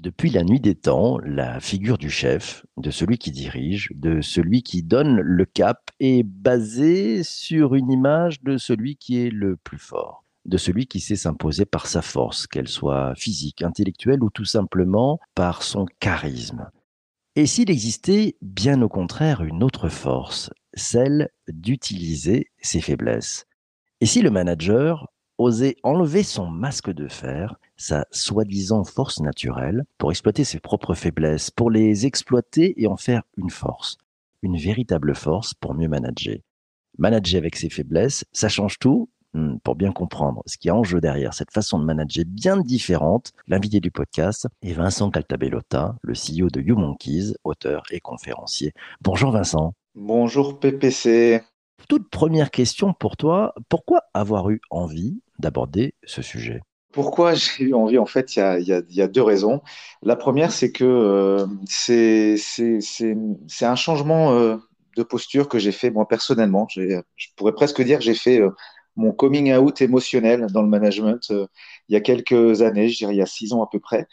Depuis la nuit des temps, la figure du chef, de celui qui dirige, de celui qui donne le cap est basée sur une image de celui qui est le plus fort, de celui qui sait s'imposer par sa force, qu'elle soit physique, intellectuelle ou tout simplement par son charisme. Et s'il existait bien au contraire une autre force, celle d'utiliser ses faiblesses Et si le manager osait enlever son masque de fer sa soi-disant force naturelle pour exploiter ses propres faiblesses, pour les exploiter et en faire une force, une véritable force pour mieux manager. Manager avec ses faiblesses, ça change tout hmm, pour bien comprendre ce qui est en jeu derrière cette façon de manager bien différente, l'invité du podcast est Vincent Caltabellota, le CEO de YouMonkeys, auteur et conférencier. Bonjour Vincent. Bonjour PPC. Toute première question pour toi, pourquoi avoir eu envie d'aborder ce sujet pourquoi j'ai eu envie En fait, il y a, deux raisons. La première, c'est que euh, c'est un changement euh, de posture que j'ai fait moi personnellement. Je pourrais presque dire que j'ai fait euh, mon coming out émotionnel dans le management il y a quelques années, je dirais il y a six ans à peu près.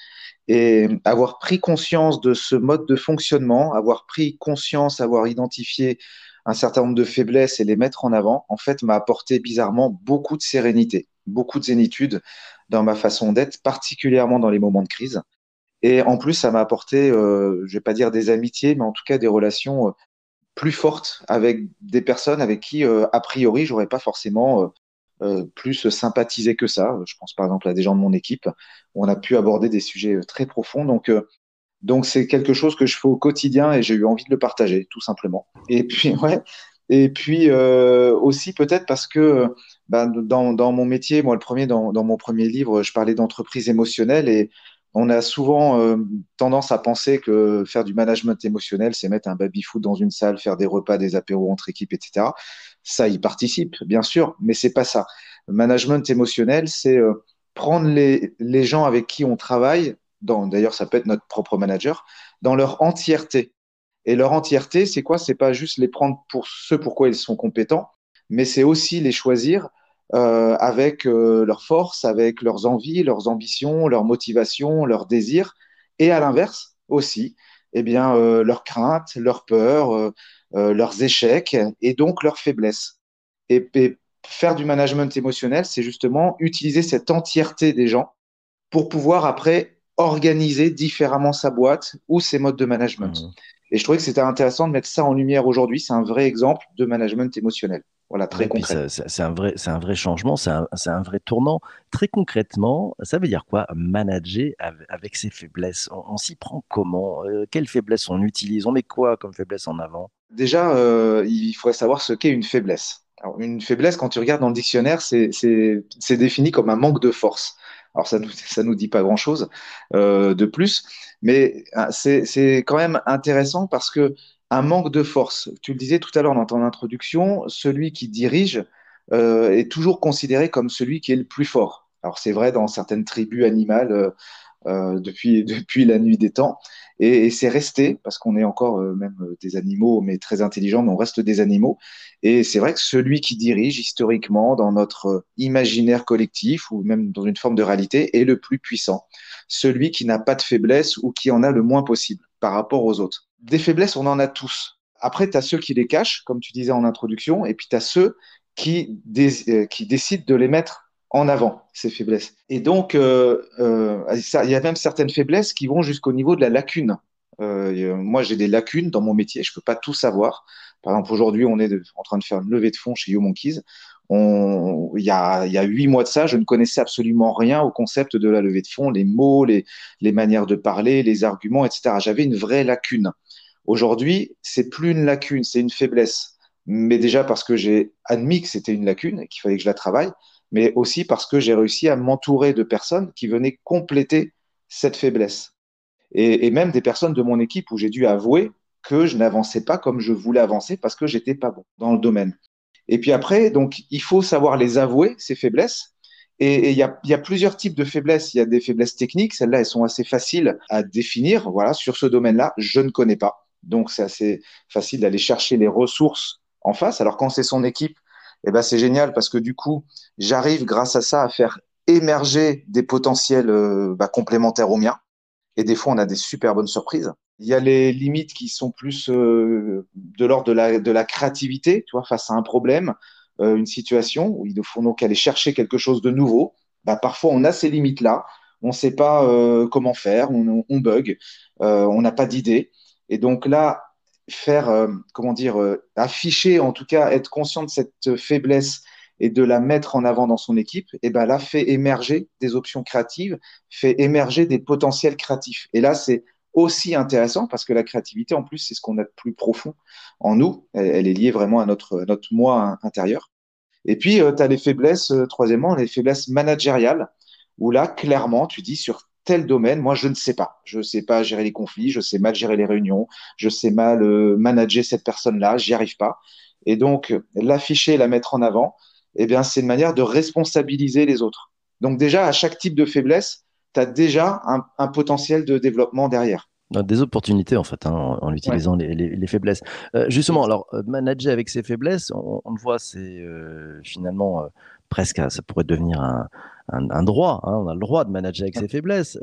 Et avoir pris conscience de ce mode de fonctionnement, avoir pris conscience, avoir identifié un certain nombre de faiblesses et les mettre en avant, en fait, m'a apporté bizarrement beaucoup de sérénité, beaucoup de zénitude dans ma façon d'être, particulièrement dans les moments de crise. Et en plus, ça m'a apporté, euh, je vais pas dire des amitiés, mais en tout cas des relations euh, plus fortes avec des personnes avec qui, euh, a priori, j'aurais pas forcément plus sympathisé que ça. Je pense par exemple à des gens de mon équipe où on a pu aborder des sujets très profonds. Donc, donc c'est quelque chose que je fais au quotidien et j'ai eu envie de le partager, tout simplement. Et puis, ouais. Et puis aussi peut-être parce que ben, dans, dans, mon métier, moi le premier, dans, dans mon premier livre, je parlais d'entreprise émotionnelle et on a souvent euh, tendance à penser que faire du management émotionnel, c'est mettre un baby-foot dans une salle, faire des repas, des apéros entre équipes, etc. Ça y participe, bien sûr, mais c'est pas ça. Management émotionnel, c'est euh, prendre les, les gens avec qui on travaille, d'ailleurs ça peut être notre propre manager, dans leur entièreté. Et leur entièreté, c'est quoi? C'est pas juste les prendre pour ce pourquoi ils sont compétents, mais c'est aussi les choisir euh, avec euh, leurs forces, avec leurs envies, leurs ambitions, leurs motivations, leurs désirs, et à l'inverse aussi, eh bien, euh, leurs craintes, leurs peurs, euh, euh, leurs échecs, et donc leurs faiblesses. Et, et faire du management émotionnel, c'est justement utiliser cette entièreté des gens pour pouvoir après organiser différemment sa boîte ou ses modes de management. Mmh. Et je trouvais que c'était intéressant de mettre ça en lumière aujourd'hui. C'est un vrai exemple de management émotionnel. Voilà, très concret. C'est un vrai, c'est un vrai changement, c'est un, un, vrai tournant. Très concrètement, ça veut dire quoi manager avec ses faiblesses? On, on s'y prend comment? Euh, Quelles faiblesses on utilise? On met quoi comme faiblesse en avant? Déjà, euh, il faudrait savoir ce qu'est une faiblesse. Alors, une faiblesse, quand tu regardes dans le dictionnaire, c'est défini comme un manque de force. Alors ça nous nous dit pas grand chose euh, de plus, mais ah, c'est quand même intéressant parce que un manque de force. Tu le disais tout à l'heure dans ton introduction, celui qui dirige euh, est toujours considéré comme celui qui est le plus fort. Alors c'est vrai dans certaines tribus animales euh depuis, depuis la nuit des temps, et, c'est resté, parce qu'on est encore euh, même des animaux, mais très intelligents, mais on reste des animaux. Et c'est vrai que celui qui dirige historiquement dans notre imaginaire collectif, ou même dans une forme de réalité, est le plus puissant. Celui qui n'a pas de faiblesse ou qui en a le moins possible par rapport aux autres. Des faiblesses, on en a tous. Après, tu as ceux qui les cachent, comme tu disais en introduction, et puis tu as ceux qui, euh, qui décident de les mettre en avant, ces faiblesses. Et donc, euh, euh, il y a même certaines faiblesses qui vont jusqu'au niveau de la lacune. Euh, moi, j'ai des lacunes dans mon métier, je peux pas tout savoir. Par exemple, aujourd'hui, on est en train de faire une levée de fonds chez YouMonkeys. On, il, y a, huit mois de ça, je ne connaissais absolument rien au concept de la levée de fonds, les mots, les, les manières de parler, les arguments, etc. J'avais une vraie lacune. Aujourd'hui, c'est plus une lacune, c'est une faiblesse. Mais déjà parce que j'ai admis que c'était une lacune et qu'il fallait que je la travaille, mais aussi parce que j'ai réussi à m'entourer de personnes qui venaient compléter cette faiblesse. Et, même des personnes de mon équipe où j'ai dû avouer que je n'avançais pas comme je voulais avancer parce que j'étais pas bon dans le domaine. Et puis après, donc, il faut savoir les avouer, ces faiblesses. Et il y a, y a, plusieurs types de faiblesses. Il y a des faiblesses techniques. Celles-là, elles sont assez faciles à définir. Voilà, sur ce domaine-là, je ne connais pas. Donc, c'est assez facile d'aller chercher les ressources en face. Alors, quand c'est son équipe, eh ben, c'est génial parce que du coup, j'arrive grâce à ça à faire émerger des potentiels euh, bah, complémentaires aux miens. Et des fois, on a des super bonnes surprises. Il y a les limites qui sont plus euh, de l'ordre de la, créativité, tu vois, face à un problème, euh, une situation où il faut donc aller chercher quelque chose de nouveau. Bah, parfois, on a ces limites-là. On ne sait pas comment faire, on bug, on n'a pas d'idée. Et donc là, faire, comment dire, afficher, en tout cas, être conscient de cette faiblesse et de la mettre en avant dans son équipe, et ben là, fait émerger des options créatives, fait émerger des potentiels créatifs. Et là, c'est aussi intéressant parce que la créativité, en plus, c'est ce qu'on a de plus profond en nous. Elle, est liée vraiment à notre, notre moi intérieur. Et puis, euh, tu as les faiblesses, euh, troisièmement, les faiblesses managériales, où là, clairement, tu dis sur tel domaine, moi, je ne sais pas. Je ne sais pas gérer les conflits, je sais mal gérer les réunions, je sais mal euh, manager cette personne-là, j'y arrive pas. Et donc, l'afficher, la mettre en avant, eh bien, c'est une manière de responsabiliser les autres. Donc, déjà, à chaque type de faiblesse, tu as déjà un, potentiel de développement derrière. Des opportunités en fait, hein, en, utilisant les, faiblesses. Euh, justement, alors euh, manager avec ses faiblesses, on, le voit, c'est euh, finalement presque, ça pourrait devenir un, droit. Hein, on a le droit de manager avec ses faiblesses,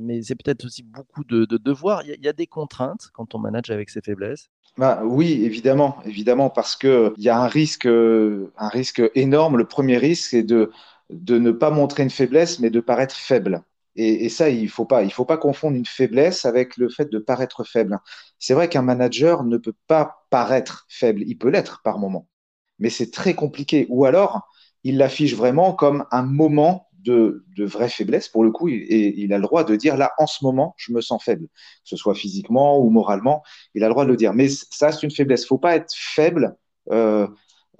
mais c'est peut-être aussi beaucoup de, devoirs. Il y, a des contraintes quand on manage avec ses faiblesses. Bah, oui, évidemment, évidemment, parce que il y a un risque, un risque énorme. Le premier risque, c'est de de ne pas montrer une faiblesse, mais de paraître faible. Et, ça, il faut pas, il faut pas confondre une faiblesse avec le fait de paraître faible. C'est vrai qu'un manager ne peut pas paraître faible, il peut l'être par moment, mais c'est très compliqué. Ou alors, il l'affiche vraiment comme un moment de, vraie faiblesse pour le coup, et il a le droit de dire là, en ce moment, je me sens faible, que ce soit physiquement ou moralement, il a le droit de le dire. Mais ça, c'est une faiblesse. Faut pas être faible. Euh,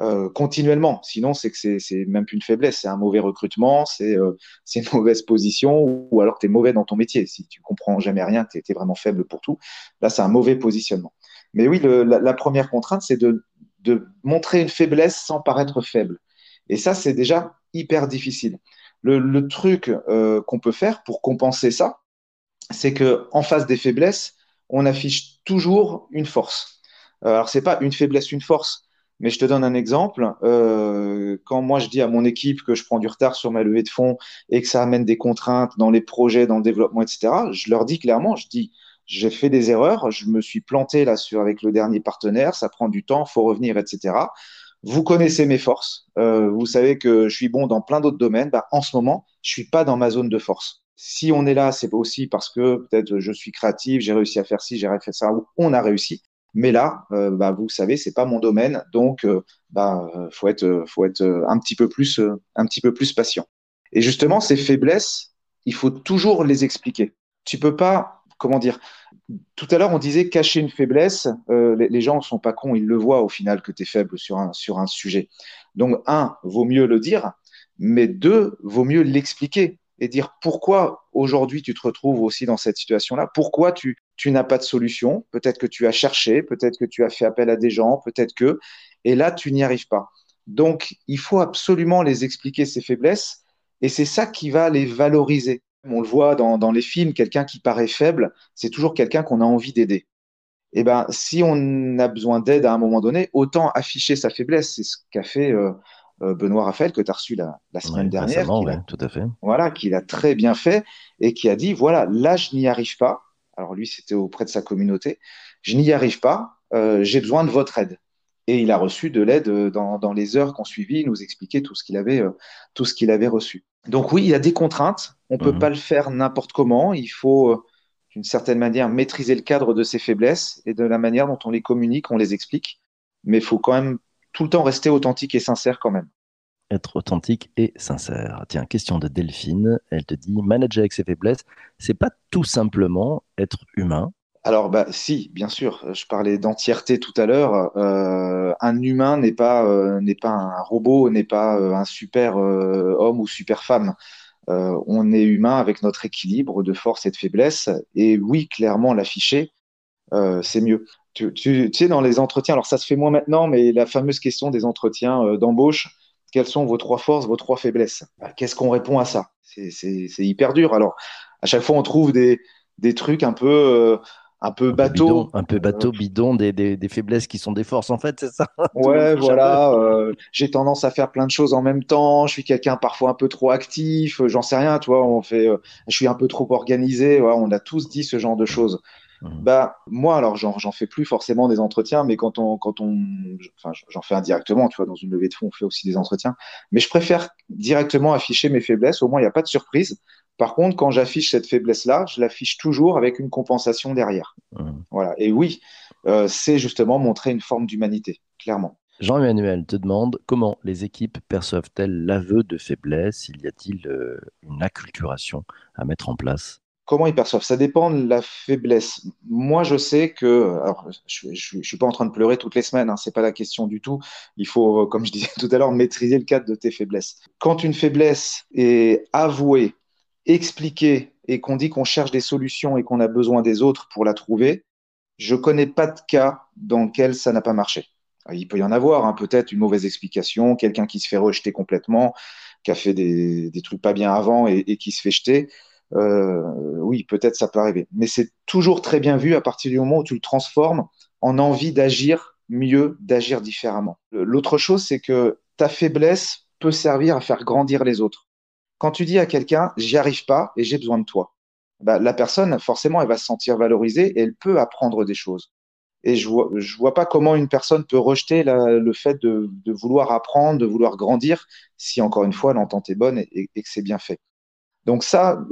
euh, continuellement. Sinon, c'est c'est même plus une faiblesse, c'est un mauvais recrutement, c'est euh, une mauvaise position, ou, alors tu es mauvais dans ton métier. Si tu comprends jamais rien, tu es, vraiment faible pour tout. Là, c'est un mauvais positionnement. Mais oui, la, première contrainte, c'est de, montrer une faiblesse sans paraître faible. Et ça, c'est déjà hyper difficile. Le, truc euh, qu'on peut faire pour compenser ça, c'est que en face des faiblesses, on affiche toujours une force. Alors, c'est pas une faiblesse, une force mais je te donne un exemple. Euh, quand moi je dis à mon équipe que je prends du retard sur ma levée de fonds et que ça amène des contraintes dans les projets, dans le développement, etc., je leur dis clairement, je dis, j'ai fait des erreurs, je me suis planté là sur avec le dernier partenaire, ça prend du temps, faut revenir, etc. Vous connaissez mes forces, euh, vous savez que je suis bon dans plein d'autres domaines. Bah, en ce moment, je suis pas dans ma zone de force. Si on est là, c'est aussi parce que peut-être je suis créatif, j'ai réussi à faire ci, j'ai réussi à faire ça, ou on a réussi. Mais là, euh, bah, vous savez, c'est pas mon domaine, donc euh, bah, faut être, faut être un petit peu plus, un petit peu plus patient. Et justement, ces faiblesses, il faut toujours les expliquer. Tu peux pas, comment dire. Tout à l'heure, on disait cacher une faiblesse. Euh, les, gens ne sont pas cons, ils le voient au final que tu es faible sur un, sujet. Donc, un, vaut mieux le dire, mais deux, vaut mieux l'expliquer et dire pourquoi aujourd'hui tu te retrouves aussi dans cette situation-là, pourquoi tu, tu n'as pas de solution, peut-être que tu as cherché, peut-être que tu as fait appel à des gens, peut-être que, et là tu n'y arrives pas. Donc il faut absolument les expliquer ces faiblesses et c'est ça qui va les valoriser. On le voit dans, dans les films, quelqu'un qui paraît faible, c'est toujours quelqu'un qu'on a envie d'aider. Et eh ben, si on a besoin d'aide à un moment donné, autant afficher sa faiblesse. C'est ce qu'a fait euh, euh, Benoît Raphaël, que tu as reçu la, semaine dernière. tout à fait. Voilà, qu'il a très bien fait et qui a dit voilà, là, je n'y arrive pas. Alors lui, c'était auprès de sa communauté. Je n'y arrive pas, euh, j'ai besoin de votre aide. Et il a reçu de l'aide euh, dans, les heures qu'on suivit, il nous expliquait tout ce qu'il avait, tout ce qu'il avait reçu. Donc oui, il y a des contraintes. On ne peut mhm. pas le faire n'importe comment. Il faut, d'une certaine manière, maîtriser le cadre de ses faiblesses et de la manière dont on les communique, on les explique. Mais il faut quand même tout le temps rester authentique et sincère quand même. Être authentique et sincère. Tiens, question de Delphine. Elle te dit manager avec ses faiblesses, c'est pas tout simplement être humain. Alors, bah, si, bien sûr. Je parlais d'entièreté tout à l'heure. Euh, un humain n'est pas, euh, n'est pas un robot, n'est pas euh, un super homme ou super femme. on est humain avec notre équilibre de force et de faiblesse. Et oui, clairement, l'afficher, c'est mieux tu, sais, dans les entretiens, alors ça se fait moins maintenant, mais la fameuse question des entretiens d'embauche, quelles sont vos trois forces, vos trois faiblesses? Bah, Qu'est-ce qu'on répond à ça? C'est hyper dur. Alors, à chaque fois, on trouve des, trucs un peu, un peu bateau. un peu bateau, bidon, des, des, faiblesses qui sont des forces, en fait, c'est ça? Ouais, voilà. Euh, j'ai tendance à faire plein de choses en même temps. Je suis quelqu'un parfois un peu trop actif. J'en sais rien, tu vois. On fait, euh, je suis un peu trop organisé. on a tous dit ce genre de choses. Mmh. Bah, moi, alors, j'en fais plus forcément des entretiens, mais quand on, quand on, enfin, j'en fais indirectement, tu vois, dans une levée de fonds, on fait aussi des entretiens. Mais je préfère directement afficher mes faiblesses. Au moins, il n'y a pas de surprise. Par contre, quand j'affiche cette faiblesse-là, je l'affiche toujours avec une compensation derrière. Mmh. Voilà. Et oui, euh, c'est justement montrer une forme d'humanité, clairement. Jean-Emmanuel te demande comment les équipes perçoivent-elles l'aveu de faiblesse? Il y a-t-il euh, une acculturation à mettre en place? Comment ils perçoivent? Ça dépend de la faiblesse. Moi, je sais que, alors, je ne suis pas en train de pleurer toutes les semaines, hein, ce n'est pas la question du tout. Il faut, euh, comme je disais tout à l'heure, maîtriser le cadre de tes faiblesses. Quand une faiblesse est avouée expliquer et qu'on dit qu'on cherche des solutions et qu'on a besoin des autres pour la trouver, je connais pas de cas dans lequel ça n'a pas marché. Il peut y en avoir, hein, peut-être une mauvaise explication, quelqu'un qui se fait rejeter complètement, qui a fait des, trucs pas bien avant et, et qui se fait jeter. Euh, oui, peut-être ça peut arriver. Mais c'est toujours très bien vu à partir du moment où tu le transformes en envie d'agir mieux, d'agir différemment. L'autre chose, c'est que ta faiblesse peut servir à faire grandir les autres. Quand tu dis à quelqu'un, j'y arrive pas et j'ai besoin de toi, bah, la personne, forcément, elle va se sentir valorisée et elle peut apprendre des choses. Et je vois, je vois pas comment une personne peut rejeter le fait de, vouloir apprendre, de vouloir grandir, si encore une fois l'entente est bonne et, que c'est bien fait. Donc ça,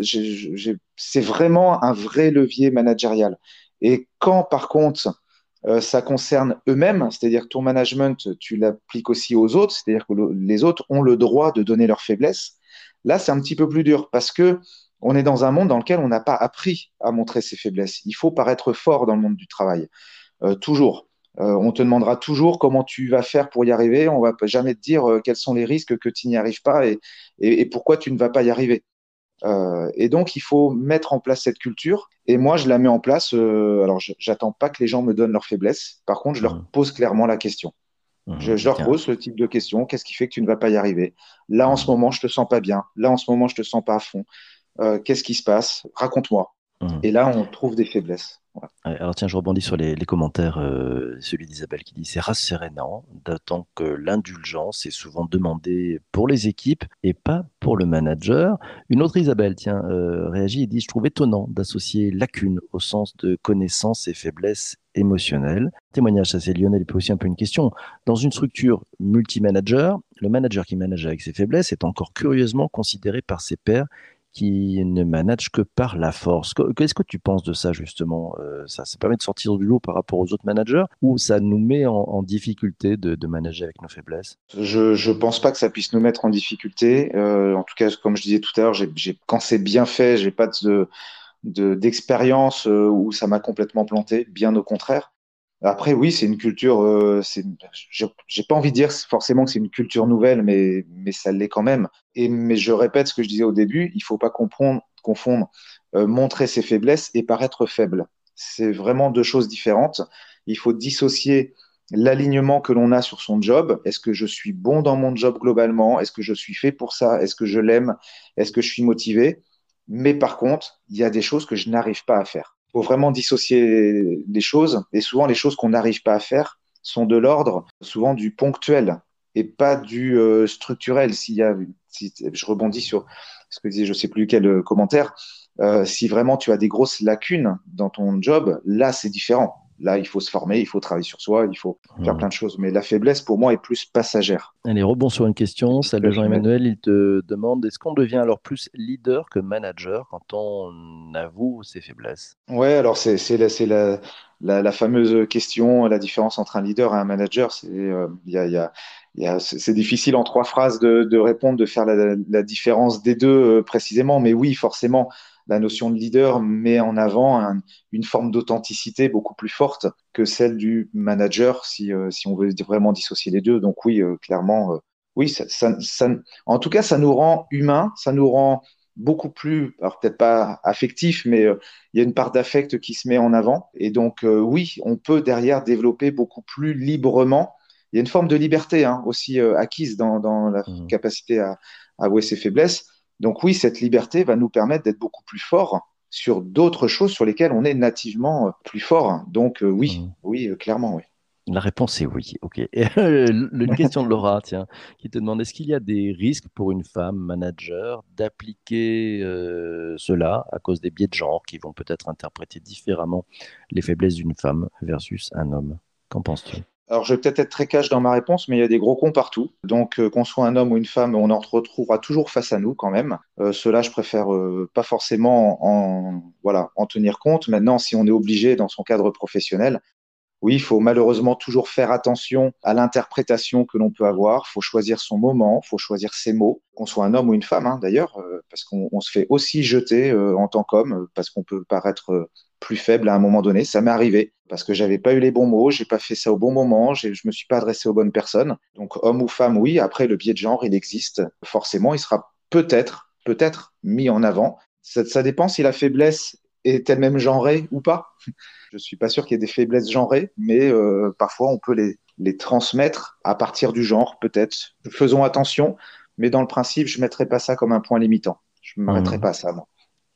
c'est vraiment un vrai levier managérial. Et quand, par contre, euh, ça concerne eux-mêmes, c'est-à-dire que ton management, tu l'appliques aussi aux autres, c'est-à-dire que les autres ont le droit de donner leurs faiblesses, Là, c'est un petit peu plus dur parce que on est dans un monde dans lequel on n'a pas appris à montrer ses faiblesses. Il faut paraître fort dans le monde du travail, euh, toujours. Euh, on te demandera toujours comment tu vas faire pour y arriver. On va jamais te dire euh, quels sont les risques que tu n'y arrives pas et, pourquoi tu ne vas pas y arriver. et donc, il faut mettre en place cette culture. Et moi, je la mets en place. alors, j'attends pas que les gens me donnent leurs faiblesses. Par contre, je leur mmh. pose clairement la question. Mmh, je, leur pose ce type de questions. Qu'est-ce qui fait que tu ne vas pas y arriver? Là, en ce moment, je te sens pas bien. Là, en ce moment, je te sens pas à fond. Euh, qu'est-ce qui se passe? Raconte-moi. Mmh. Et là, on trouve des faiblesses. Alors tiens, je rebondis sur les, commentaires, euh, celui d'Isabelle qui dit c'est rassérénant, d'autant que l'indulgence est souvent demandée pour les équipes et pas pour le manager. Une autre Isabelle, tiens, euh, réagit et dit je trouve étonnant d'associer lacune au sens de connaissance et faiblesse émotionnelle. Témoignage, ça c'est Lionel, et puis aussi un peu une question. Dans une structure multi-manager, le manager qui manage avec ses faiblesses est encore curieusement considéré par ses pairs qui ne manage que par la force. Qu'est-ce que tu penses de ça justement euh, Ça, ça permet de sortir du lot par rapport aux autres managers ou ça nous met en, difficulté de, manager avec nos faiblesses? Je ne pense pas que ça puisse nous mettre en difficulté. Euh, en tout cas, comme je disais tout à l'heure, quand c'est bien fait, j'ai pas de d'expérience euh, où ça m'a complètement planté, bien au contraire. Après, oui, c'est une culture. Euh, j'ai pas envie de dire forcément que c'est une culture nouvelle, mais, ça l'est quand même. Et mais je répète ce que je disais au début il faut pas confondre, confondre euh, montrer ses faiblesses et paraître faible. C'est vraiment deux choses différentes. Il faut dissocier l'alignement que l'on a sur son job. Est-ce que je suis bon dans mon job globalement? Est-ce que je suis fait pour ça? Est-ce que je l'aime? Est-ce que je suis motivé? Mais par contre, il y a des choses que je n'arrive pas à faire faut vraiment dissocier les choses. Et souvent, les choses qu'on n'arrive pas à faire sont de l'ordre, souvent du ponctuel et pas du euh, structurel. S'il y a, si, je rebondis sur ce que disait, je sais plus quel euh, commentaire. Euh, si vraiment tu as des grosses lacunes dans ton job, là, c'est différent. Là, il faut se former, il faut travailler sur soi, il faut faire plein de choses. Mais la faiblesse, pour moi, est plus passagère. Allez, rebond sur une question. Celle de Jean-Emmanuel, il te demande est-ce qu'on devient alors plus leader que manager quand on avoue ses faiblesses? Ouais, alors c'est la, la, la, fameuse question, la différence entre un leader et un manager. C'est euh, y a, y a, y a, difficile en trois phrases de, de répondre, de faire la, la différence des deux euh, précisément. Mais oui, forcément, la notion de leader met en avant une forme d'authenticité beaucoup plus forte que celle du manager, si, euh, si on veut vraiment dissocier les deux. Donc oui, euh, clairement, euh, oui, ça, ça, en tout cas, ça nous rend humains, ça nous rend beaucoup plus, alors peut-être pas affectif, mais il y a une part d'affect qui se met en avant. Et donc oui, on peut derrière développer beaucoup plus librement. Il y a une forme de liberté hein, aussi acquise dans, dans la mmh. capacité à, à avouer ses faiblesses donc oui, cette liberté va nous permettre d'être beaucoup plus forts sur d'autres choses sur lesquelles on est nativement plus fort. Donc oui, mmh. oui, clairement, oui. La réponse est oui. Ok. une question de Laura, tiens, qui te demande est-ce qu'il y a des risques pour une femme manager d'appliquer euh, cela à cause des biais de genre qui vont peut-être interpréter différemment les faiblesses d'une femme versus un homme? Qu'en penses-tu? Alors, je vais peut-être être très cash dans ma réponse, mais il y a des gros cons partout. Donc, euh, qu'on soit un homme ou une femme, on en retrouvera toujours face à nous quand même. Euh, cela, je préfère pas forcément en, voilà, en tenir compte. Maintenant, si on est obligé dans son cadre professionnel, oui, il faut malheureusement toujours faire attention à l'interprétation que l'on peut avoir. Il faut choisir son moment, il faut choisir ses mots, qu'on soit un homme ou une femme hein, d'ailleurs, euh, parce qu'on se fait aussi jeter euh, en tant qu'homme, parce qu'on peut paraître euh, plus faible à un moment donné. Ça m'est arrivé parce que j'avais pas eu les bons mots, j'ai pas fait ça au bon moment, je me suis pas adressé aux bonnes personnes. Donc homme ou femme, oui. Après, le biais de genre, il existe. Forcément, il sera peut-être, peut-être mis en avant. Ça, ça dépend si la faiblesse est elle-même genrée ou pas. Je suis pas sûr qu'il y ait des faiblesses genrées, mais euh, parfois on peut les, les transmettre à partir du genre, peut-être. Faisons attention, mais dans le principe, je ne mettrai pas ça comme un point limitant. Je ne m'arrêterai mmh. pas à ça, moi.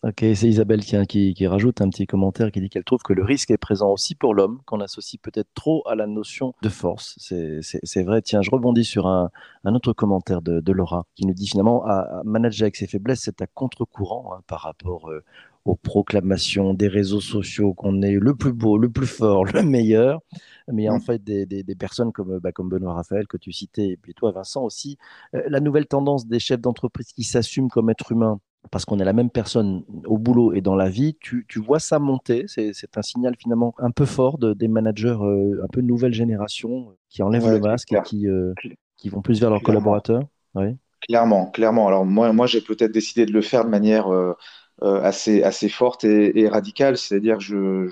Ok, c'est Isabelle qui, qui, rajoute un petit commentaire qui dit qu'elle trouve que le risque est présent aussi pour l'homme, qu'on associe peut-être trop à la notion de force. C'est vrai. Tiens, je rebondis sur un, un autre commentaire de, de, Laura qui nous dit finalement à, manager avec ses faiblesses, c'est à contre-courant hein, par rapport euh, aux proclamations des réseaux sociaux qu'on est le plus beau, le plus fort, le meilleur. Mais il y a en mm. fait des, des, personnes comme, bah, comme Benoît Raphaël que tu citais, et puis toi Vincent aussi. Euh, la nouvelle tendance des chefs d'entreprise qui s'assument comme être humains parce qu'on est la même personne au boulot et dans la vie, tu, tu vois ça monter. C'est un signal finalement un peu fort de, des managers euh, un peu nouvelle génération qui enlèvent le masque et qui, euh, qui vont plus vers leurs collaborateurs. Oui. Clairement, clairement. Alors moi, moi j'ai peut-être décidé de le faire de manière euh, assez, assez forte et, et radicale. C'est-à-dire, je,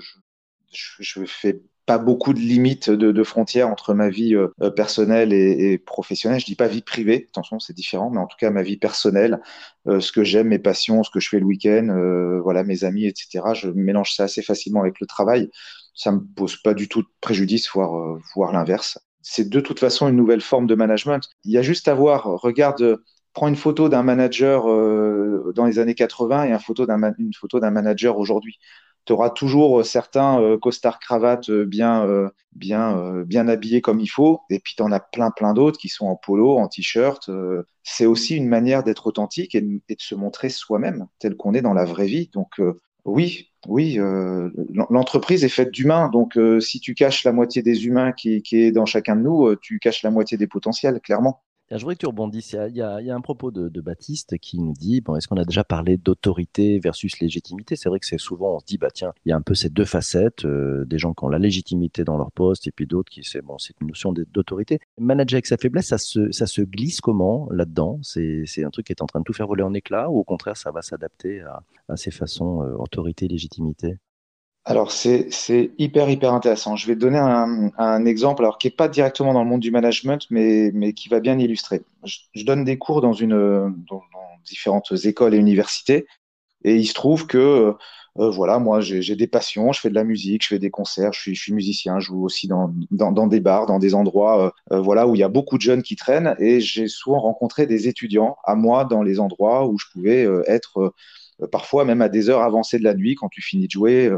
je, je fais pas beaucoup de limites de, de, frontières entre ma vie euh, personnelle et, et, professionnelle. Je dis pas vie privée, attention, c'est différent, mais en tout cas ma vie personnelle, euh, ce que j'aime, mes passions, ce que je fais le week-end, euh, voilà, mes amis, etc. Je mélange ça assez facilement avec le travail. Ça me pose pas du tout de préjudice, voire, voire l'inverse. C'est de toute façon une nouvelle forme de management. Il y a juste à voir, regarde prends une photo d'un manager euh, dans les années 80 et une photo d'un manager aujourd'hui. Tu auras toujours euh, certains euh, costards cravates bien, bien, bien habillés comme il faut, et puis tu as plein, plein d'autres qui sont en polo, en t-shirt. c'est aussi une manière d'être authentique et de, se montrer soi-même, tel qu'on est dans la vraie vie. Donc, oui, oui, l'entreprise est faite d'humains. Donc, si tu caches la moitié des humains qui, qui est dans chacun de nous, tu caches la moitié des potentiels, clairement. Je voudrais que tu rebondisses. Il y a, il y a un propos de, Baptiste qui nous dit bon, est-ce qu'on a déjà parlé d'autorité versus légitimité? C'est vrai que c'est souvent, on se dit bah tiens, il y a un peu ces deux facettes, euh, des gens qui ont la légitimité dans leur poste et puis d'autres qui, c'est bon, c'est une notion d'autorité. Manager avec sa faiblesse, ça se, ça se glisse comment là-dedans? C'est un truc qui est en train de tout faire voler en éclats ou au contraire, ça va s'adapter à, à, ces façons euh, autorité, légitimité? Alors, c'est hyper, hyper intéressant. Je vais donner un, un exemple, alors qui n'est pas directement dans le monde du management, mais, mais qui va bien illustrer. Je, donne des cours dans, une, dans, différentes écoles et universités, et il se trouve que, euh, voilà, moi, j'ai des passions, je fais de la musique, je fais des concerts, je suis, je suis musicien, je joue aussi dans, dans, dans des bars, dans des endroits, euh, euh, voilà, où il y a beaucoup de jeunes qui traînent, et j'ai souvent rencontré des étudiants à moi dans les endroits où je pouvais être parfois même à des heures avancées de la nuit quand tu finis de jouer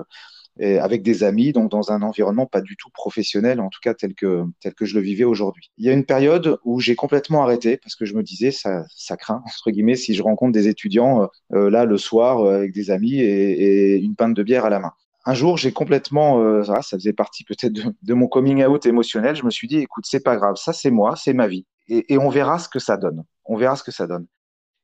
avec des amis, donc dans un environnement pas du tout professionnel, en tout cas tel que, tel que je le vivais aujourd'hui. Il y a une période où j'ai complètement arrêté parce que je me disais, ça, ça craint, entre guillemets, si je rencontre des étudiants euh, euh, là le soir euh, avec des amis et, et, une pinte de bière à la main. Un jour, j'ai complètement, ça, faisait partie peut-être de, de, mon coming out émotionnel. Je me suis dit, écoute, c'est pas grave, ça c'est moi, c'est ma vie, et, et on verra ce que ça donne. On verra ce que ça donne.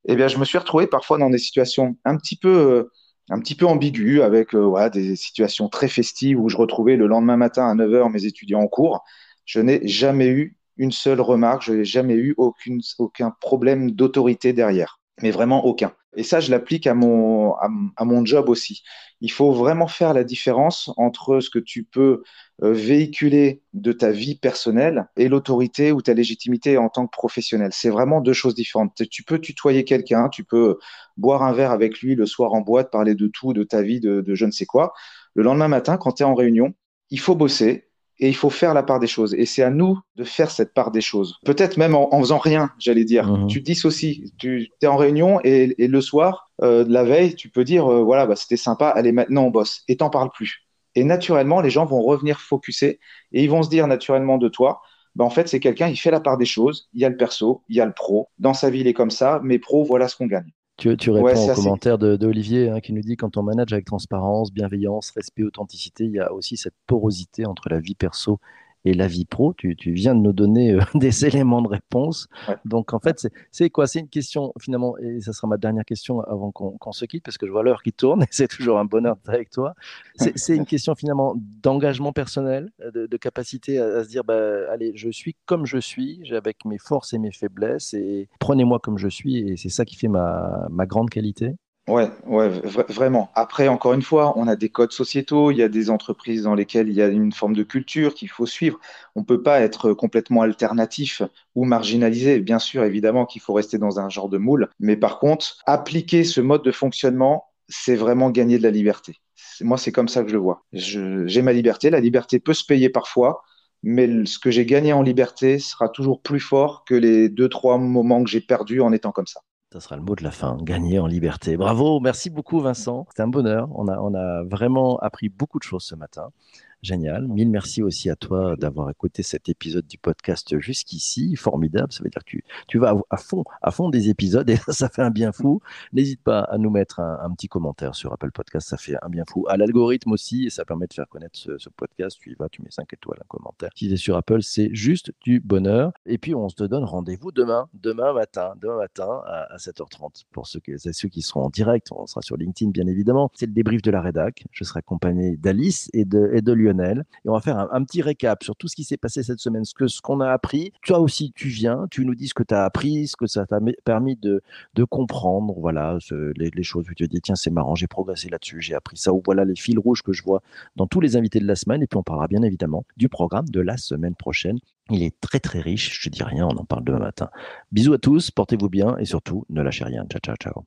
Eh bien, je me suis retrouvé parfois dans des situations un petit peu un petit peu ambigu avec euh, des situations très festives où je retrouvais le lendemain matin à 9h mes étudiants en cours. Je n'ai jamais eu une seule remarque, je n'ai jamais eu aucun problème d'autorité derrière, mais vraiment aucun. Et ça, je l'applique à mon, à, mon job aussi. Il faut vraiment faire la différence entre ce que tu peux euh, véhiculer de ta vie personnelle et l'autorité ou ta légitimité en tant que professionnel. C'est vraiment deux choses différentes. Tu peux tutoyer quelqu'un, tu peux boire un verre avec lui le soir en boîte, parler de tout, de ta vie, de, de je ne sais quoi. Le lendemain matin, quand tu es en réunion, il faut bosser et il faut faire la part des choses. Et c'est à nous de faire cette part des choses. Peut-être même en, faisant rien, j'allais dire. Mhm. Tu dissocies. Tu es en réunion et, le soir, euh, la veille, tu peux dire, euh, voilà, bah, c'était sympa, allez, maintenant on bosse. Et t'en parles plus. Et naturellement, les gens vont revenir focuser et ils vont se dire naturellement de toi, bah, en fait, c'est quelqu'un, il fait la part des choses. Il y a le perso, il y a le pro. Dans sa vie, il est comme ça, mais pro, voilà ce qu'on gagne. Tu, tu réponds au commentaire d'Olivier hein, qui nous dit quand on manage avec transparence, bienveillance, respect, authenticité, il y a aussi cette porosité entre la vie perso et la vie pro. Tu, viens de nous donner euh, des éléments de réponse. Donc, en fait, c'est quoi? C'est une question, finalement, et ça sera ma dernière question avant qu'on se quitte, parce que je vois l'heure qui tourne et c'est toujours un bonheur d'être avec toi. C'est une question, finalement, d'engagement personnel, de, capacité à, se dire, bah, allez, je suis comme je suis, avec mes forces et mes faiblesses, et prenez-moi comme je suis, et c'est ça qui fait ma, ma grande qualité. Ouais, ouais, vraiment. Après, encore une fois, on a des codes sociétaux, il y a des entreprises dans lesquelles il y a une forme de culture qu'il faut suivre. On ne peut pas être complètement alternatif ou marginalisé. Bien sûr, évidemment qu'il faut rester dans un genre de moule, mais par contre, appliquer ce mode de fonctionnement, c'est vraiment gagner de la liberté. Moi, c'est comme ça que je le vois. J'ai ma liberté, la liberté peut se payer parfois, mais ce que j'ai gagné en liberté sera toujours plus fort que les deux, trois moments que j'ai perdus en étant comme ça. Ça sera le mot de la fin, gagner en liberté. Bravo, merci beaucoup Vincent. C'était un bonheur. On a, on a vraiment appris beaucoup de choses ce matin. Génial. Mille merci aussi à toi d'avoir écouté cet épisode du podcast jusqu'ici. Formidable. Ça veut dire que tu, tu vas à fond, à fond des épisodes et ça fait un bien fou. N'hésite pas à nous mettre un, petit commentaire sur Apple Podcast. Ça fait un bien fou. À l'algorithme aussi et ça permet de faire connaître ce, podcast. Tu y vas, tu mets 5 étoiles, un commentaire. Si tu es sur Apple, c'est juste du bonheur. Et puis, on se donne rendez-vous demain, demain matin, demain matin à, 7h30 pour ceux, qui seront en direct. On sera sur LinkedIn, bien évidemment. C'est le débrief de la rédac. Je serai accompagné d'Alice et de, et de Et on va faire un, petit récap sur tout ce qui s'est passé cette semaine, ce ce qu'on a appris. Toi aussi, tu viens, tu nous dis ce que tu as appris, ce que ça t'a permis de, de comprendre, voilà, les, choses tu te dis, tiens, c'est marrant, j'ai progressé là-dessus, j'ai appris ça, ou voilà les fils rouges que je vois dans tous les invités de la semaine. Et puis on parlera bien évidemment du programme de la semaine prochaine. Il est très très riche, je dis rien, on en parle demain matin. Bisous à tous, portez-vous bien et surtout, ne lâchez rien. Ciao, ciao, ciao.